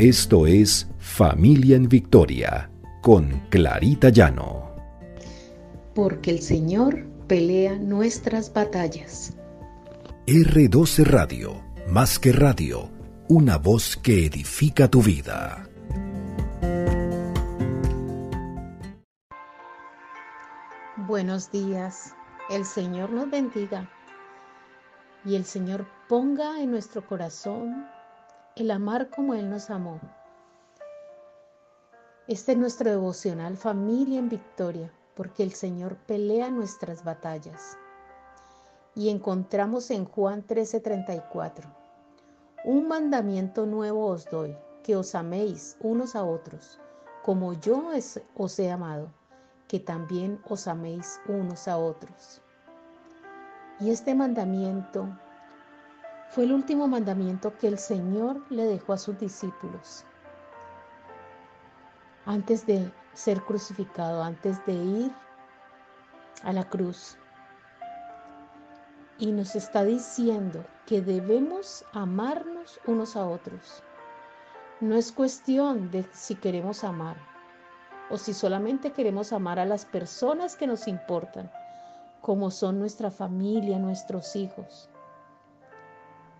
Esto es Familia en Victoria con Clarita Llano. Porque el Señor pelea nuestras batallas. R12 Radio, más que radio, una voz que edifica tu vida. Buenos días, el Señor nos bendiga y el Señor ponga en nuestro corazón el amar como Él nos amó. Este es nuestro devocional Familia en Victoria, porque el Señor pelea nuestras batallas. Y encontramos en Juan 13:34, un mandamiento nuevo os doy, que os améis unos a otros, como yo os he amado, que también os améis unos a otros. Y este mandamiento fue el último mandamiento que el Señor le dejó a sus discípulos antes de ser crucificado, antes de ir a la cruz. Y nos está diciendo que debemos amarnos unos a otros. No es cuestión de si queremos amar o si solamente queremos amar a las personas que nos importan, como son nuestra familia, nuestros hijos.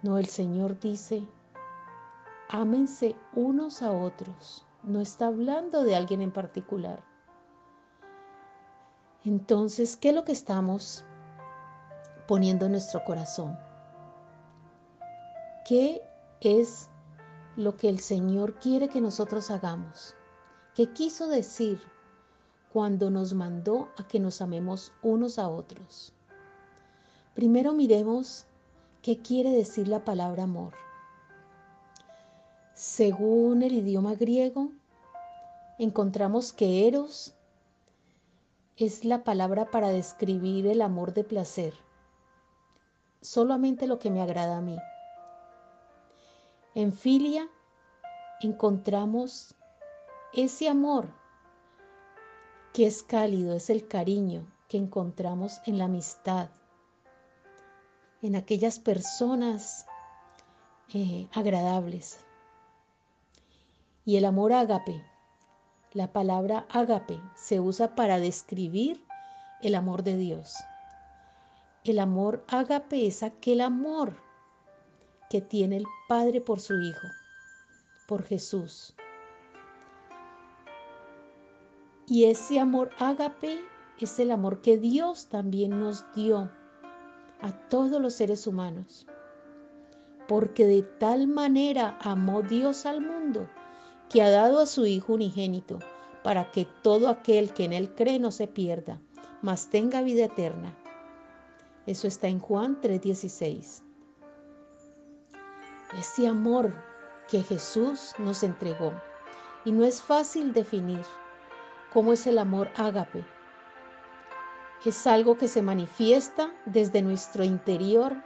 No, el Señor dice, ámense unos a otros. No está hablando de alguien en particular. Entonces, ¿qué es lo que estamos poniendo en nuestro corazón? ¿Qué es lo que el Señor quiere que nosotros hagamos? ¿Qué quiso decir cuando nos mandó a que nos amemos unos a otros? Primero miremos ¿Qué quiere decir la palabra amor? Según el idioma griego, encontramos que eros es la palabra para describir el amor de placer, solamente lo que me agrada a mí. En filia encontramos ese amor que es cálido, es el cariño que encontramos en la amistad, en aquellas personas eh, agradables. Y el amor ágape, la palabra ágape se usa para describir el amor de Dios. El amor ágape es aquel amor que tiene el Padre por su Hijo, por Jesús. Y ese amor ágape es el amor que Dios también nos dio a todos los seres humanos. Porque de tal manera amó Dios al mundo que ha dado a su Hijo unigénito para que todo aquel que en él cree no se pierda, mas tenga vida eterna. Eso está en Juan 3:16. Ese amor que Jesús nos entregó. Y no es fácil definir cómo es el amor ágape, es algo que se manifiesta desde nuestro interior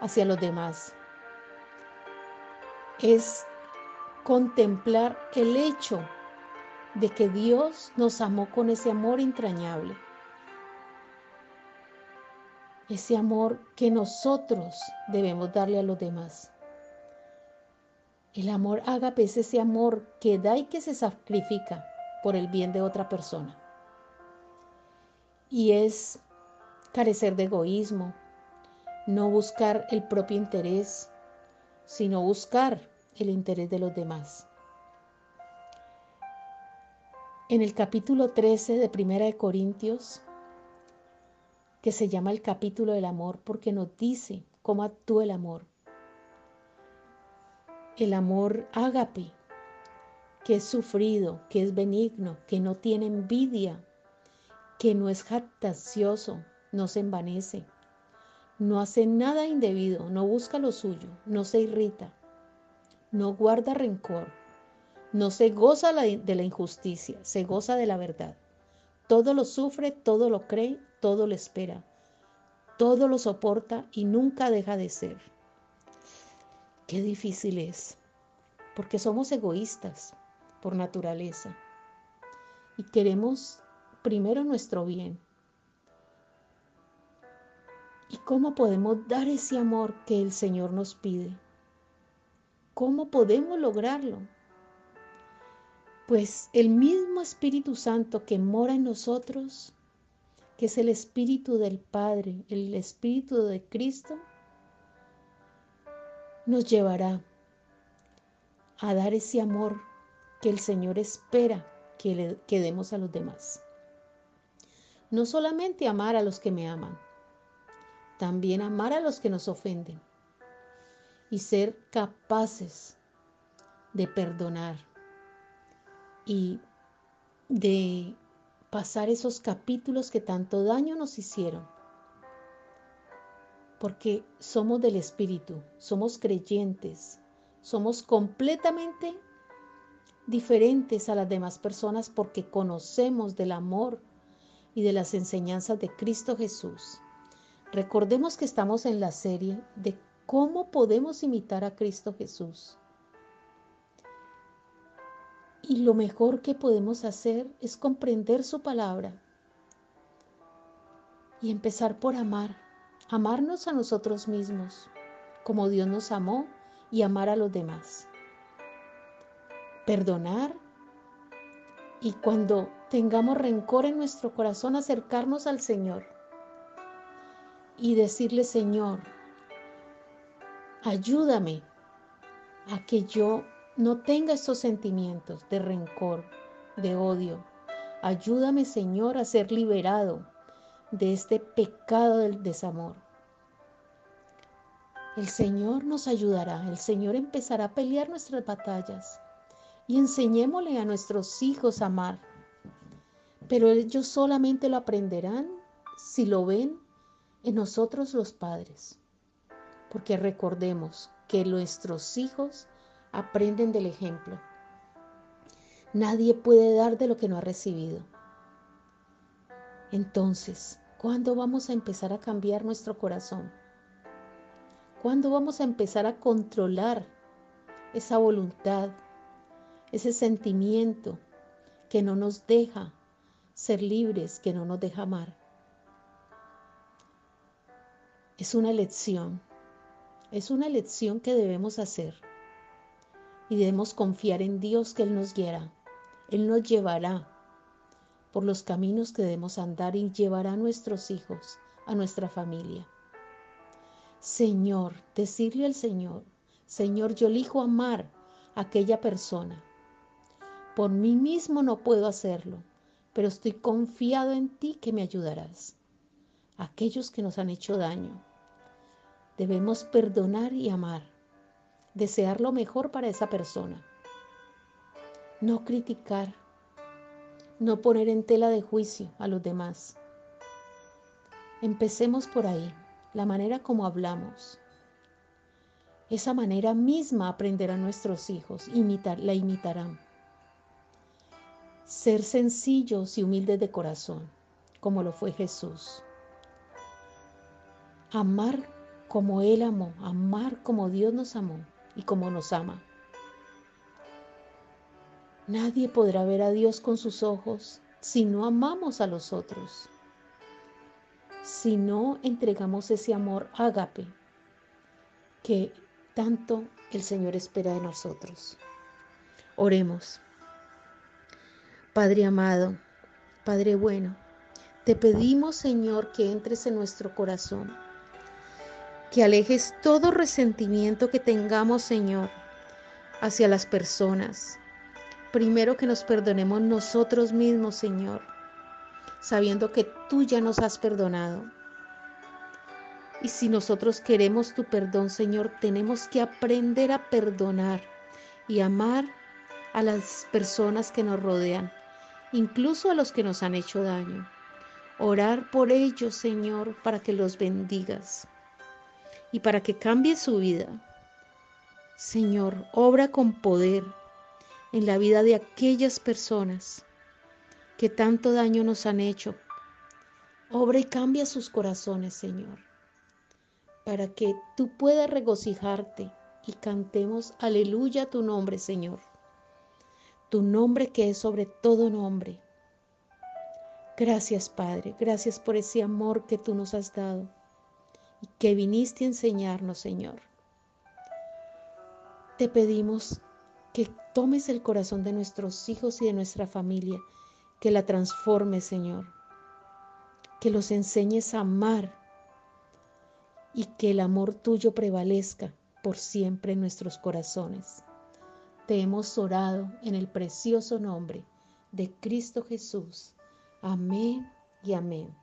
hacia los demás. Es contemplar el hecho de que Dios nos amó con ese amor entrañable. Ese amor que nosotros debemos darle a los demás. El amor ágape es ese amor que da y que se sacrifica por el bien de otra persona y es carecer de egoísmo, no buscar el propio interés, sino buscar el interés de los demás. En el capítulo 13 de Primera de Corintios, que se llama el capítulo del amor porque nos dice cómo actúa el amor. El amor ágape, que es sufrido, que es benigno, que no tiene envidia, que no es jactacioso, no se envanece, no hace nada indebido, no busca lo suyo, no se irrita, no guarda rencor, no se goza de la injusticia, se goza de la verdad. Todo lo sufre, todo lo cree, todo lo espera, todo lo soporta y nunca deja de ser. Qué difícil es, porque somos egoístas por naturaleza y queremos primero nuestro bien. ¿Y cómo podemos dar ese amor que el Señor nos pide? ¿Cómo podemos lograrlo? Pues el mismo Espíritu Santo que mora en nosotros, que es el Espíritu del Padre, el Espíritu de Cristo, nos llevará a dar ese amor que el Señor espera que le demos a los demás. No solamente amar a los que me aman, también amar a los que nos ofenden y ser capaces de perdonar y de pasar esos capítulos que tanto daño nos hicieron. Porque somos del Espíritu, somos creyentes, somos completamente diferentes a las demás personas porque conocemos del amor y de las enseñanzas de Cristo Jesús. Recordemos que estamos en la serie de cómo podemos imitar a Cristo Jesús. Y lo mejor que podemos hacer es comprender su palabra y empezar por amar, amarnos a nosotros mismos, como Dios nos amó y amar a los demás. Perdonar y cuando tengamos rencor en nuestro corazón, acercarnos al Señor y decirle, Señor, ayúdame a que yo no tenga estos sentimientos de rencor, de odio. Ayúdame, Señor, a ser liberado de este pecado del desamor. El Señor nos ayudará, el Señor empezará a pelear nuestras batallas y enseñémosle a nuestros hijos a amar. Pero ellos solamente lo aprenderán si lo ven en nosotros los padres. Porque recordemos que nuestros hijos aprenden del ejemplo. Nadie puede dar de lo que no ha recibido. Entonces, ¿cuándo vamos a empezar a cambiar nuestro corazón? ¿Cuándo vamos a empezar a controlar esa voluntad, ese sentimiento que no nos deja ser libres, que no nos deja amar? Es una elección, es una elección que debemos hacer y debemos confiar en Dios que Él nos guiará, Él nos llevará por los caminos que debemos andar y llevará a nuestros hijos, a nuestra familia. Señor, decirle al Señor, Señor, yo elijo amar a aquella persona. Por mí mismo no puedo hacerlo, pero estoy confiado en ti que me ayudarás. Aquellos que nos han hecho daño. Debemos perdonar y amar, desear lo mejor para esa persona. No criticar, no poner en tela de juicio a los demás. Empecemos por ahí la manera como hablamos. Esa manera misma aprenderán nuestros hijos, imitar, la imitarán. Ser sencillos y humildes de corazón, como lo fue Jesús. Amar como Él amó, amar como Dios nos amó y como nos ama. Nadie podrá ver a Dios con sus ojos si no amamos a los otros si no entregamos ese amor ágape que tanto el Señor espera de nosotros. Oremos. Padre amado, Padre bueno, te pedimos, Señor, que entres en nuestro corazón, que alejes todo resentimiento que tengamos, Señor, hacia las personas. Primero que nos perdonemos nosotros mismos, Señor, sabiendo que tú ya nos has perdonado. Y si nosotros queremos tu perdón, Señor, tenemos que aprender a perdonar y amar a las personas que nos rodean, incluso a los que nos han hecho daño. Orar por ellos, Señor, para que los bendigas y para que cambie su vida. Señor, obra con poder en la vida de aquellas personas que tanto daño nos han hecho. Obra y cambia sus corazones, Señor, para que tú puedas regocijarte y cantemos aleluya a tu nombre, Señor. Tu nombre que es sobre todo nombre. Gracias, Padre. Gracias por ese amor que tú nos has dado y que viniste a enseñarnos, Señor. Te pedimos que tomes el corazón de nuestros hijos y de nuestra familia, que la transformes, Señor, que los enseñes a amar y que el amor tuyo prevalezca por siempre en nuestros corazones. Te hemos orado en el precioso nombre de Cristo Jesús. Amén y amén.